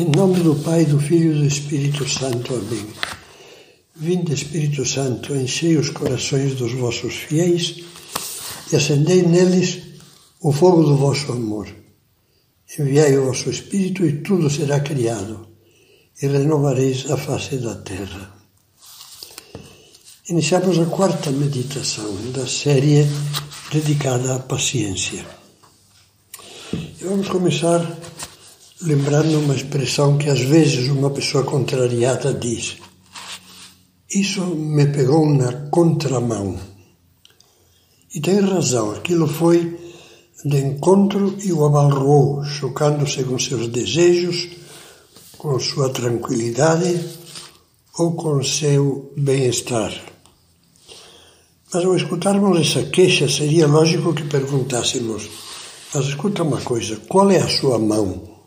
Em nome do Pai, do Filho e do Espírito Santo. Amém. Vinde, Espírito Santo, enchei os corações dos vossos fiéis e acendei neles o fogo do vosso amor. Enviai o vosso Espírito e tudo será criado, e renovareis a face da terra. Iniciamos a quarta meditação da série dedicada à paciência. E vamos começar lembrando uma expressão que às vezes uma pessoa contrariada diz: Isso me pegou na contramão. E tem razão, aquilo foi de encontro e o abalroou, chocando-se com seus desejos, com sua tranquilidade ou com seu bem-estar. Mas ao escutarmos essa queixa, seria lógico que perguntássemos: Mas escuta uma coisa, qual é a sua mão?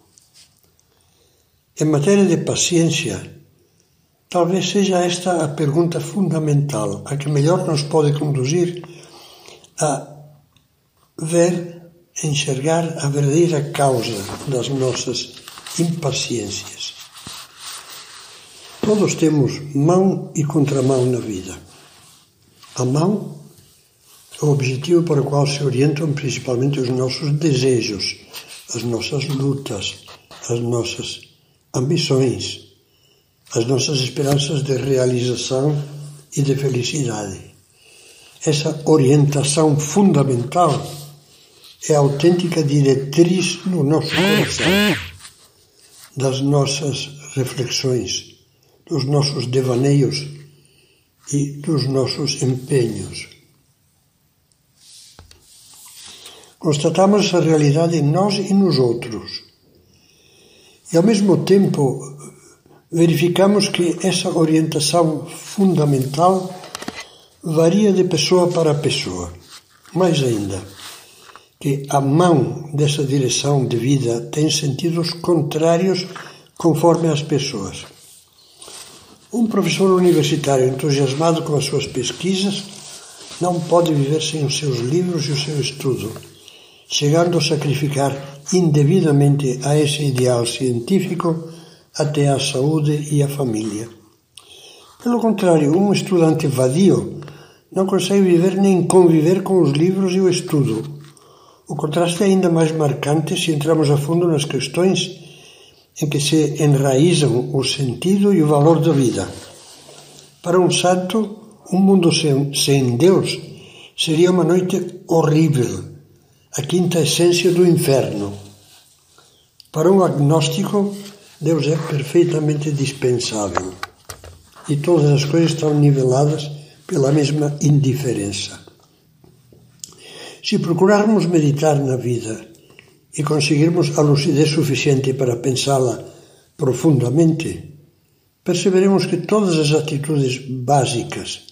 Em matéria de paciência, talvez seja esta a pergunta fundamental, a que melhor nos pode conduzir a ver, enxergar a verdadeira causa das nossas impaciências. Todos temos mão e contramão na vida. A mão é o objetivo para o qual se orientam principalmente os nossos desejos, as nossas lutas, as nossas ambições, as nossas esperanças de realização e de felicidade. Essa orientação fundamental é a autêntica diretriz no nosso coração, das nossas reflexões, dos nossos devaneios e dos nossos empenhos. Constatamos essa realidade em nós e nos outros e, ao mesmo tempo, verificamos que essa orientação fundamental varia de pessoa para pessoa. Mais ainda, que a mão dessa direção de vida tem sentidos contrários conforme as pessoas. Um professor universitário entusiasmado com as suas pesquisas não pode viver sem os seus livros e o seu estudo chegando a sacrificar indevidamente a esse ideal científico até a saúde e a família. Pelo contrário, um estudante vadio não consegue viver nem conviver com os livros e o estudo. O contraste é ainda mais marcante se entramos a fundo nas questões em que se enraizam o sentido e o valor da vida. Para um santo, um mundo sem, sem Deus seria uma noite horrível a quinta essência do inferno. Para um agnóstico, Deus é perfeitamente dispensável e todas as coisas estão niveladas pela mesma indiferença. Se procurarmos meditar na vida e conseguirmos a lucidez suficiente para pensá-la profundamente, perceberemos que todas as atitudes básicas,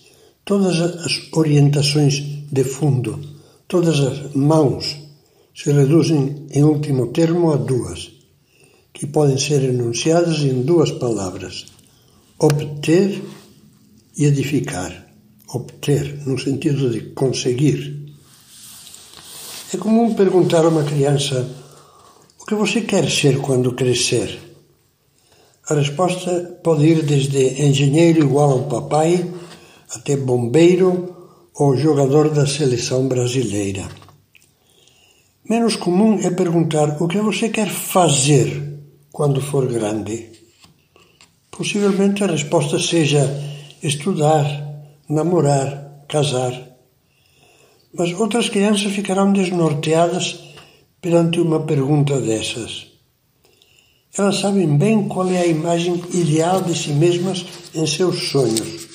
todas as orientações de fundo, Todas as mãos se reduzem, em último termo, a duas, que podem ser enunciadas em duas palavras: obter e edificar. Obter, no sentido de conseguir. É comum perguntar a uma criança o que você quer ser quando crescer. A resposta pode ir desde engenheiro igual ao papai até bombeiro ou jogador da seleção brasileira. Menos comum é perguntar o que você quer fazer quando for grande. Possivelmente a resposta seja estudar, namorar, casar. Mas outras crianças ficarão desnorteadas perante uma pergunta dessas. Elas sabem bem qual é a imagem ideal de si mesmas em seus sonhos,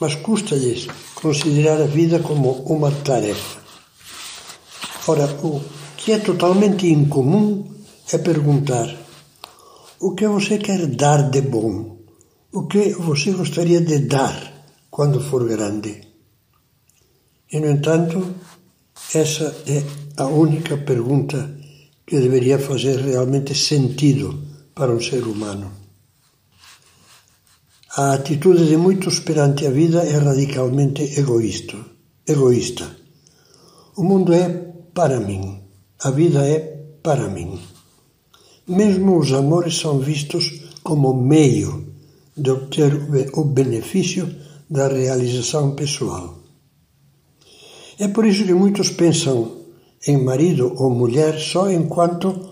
mas custa-lhes considerar a vida como uma tarefa. Ora, o que é totalmente incomum é perguntar: o que você quer dar de bom? O que você gostaria de dar quando for grande? E, no entanto, essa é a única pergunta que deveria fazer realmente sentido para um ser humano. A atitude de muitos perante a vida é radicalmente egoísta. egoísta. O mundo é para mim, a vida é para mim. mesmo os amores são vistos como meio de obter o benefício da realização pessoal. É por isso que muitos pensam em marido ou mulher só enquanto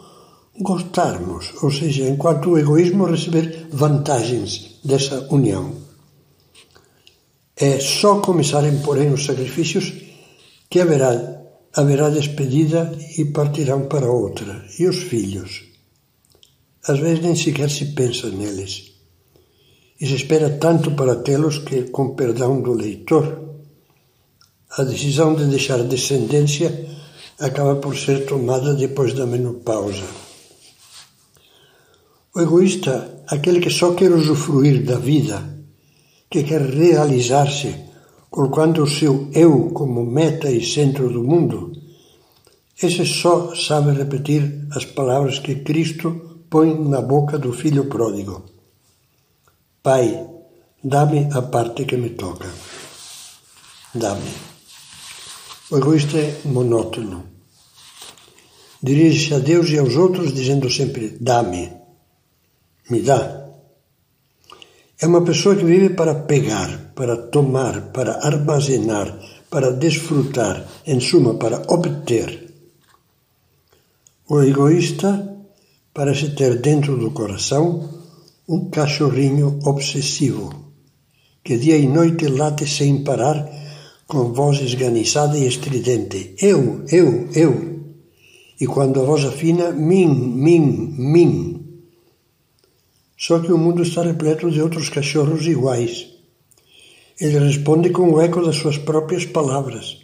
gostarmos, ou seja, enquanto o egoísmo receber vantagens dessa união. É só começarem, porém, os sacrifícios que haverá, haverá despedida e partirão para outra. E os filhos? Às vezes nem sequer se pensa neles. E se espera tanto para tê-los que, com perdão do leitor, a decisão de deixar descendência acaba por ser tomada depois da menopausa. O egoísta, aquele que só quer usufruir da vida, que quer realizar-se, colocando o seu eu como meta e centro do mundo, esse só sabe repetir as palavras que Cristo põe na boca do filho pródigo: Pai, dá-me a parte que me toca. Dá-me. O egoísta é monótono. Dirige-se a Deus e aos outros dizendo sempre: dá-me, me dá. É uma pessoa que vive para pegar, para tomar, para armazenar, para desfrutar, em suma, para obter. O egoísta parece ter dentro do coração um cachorrinho obsessivo, que dia e noite late sem parar com voz esganiçada e estridente: Eu, eu, eu. E quando a voz afina, mim, mim, mim. Só que o mundo está repleto de outros cachorros iguais. Ele responde com o eco das suas próprias palavras,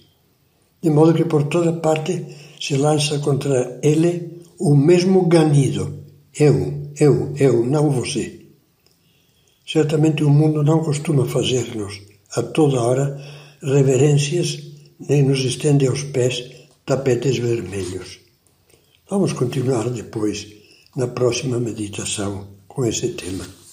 de modo que por toda parte se lança contra ele o mesmo ganido: Eu, eu, eu, não você. Certamente o mundo não costuma fazer-nos, a toda hora, reverências, nem nos estende aos pés tapetes vermelhos. Vamos continuar depois, na próxima meditação, com esse tema.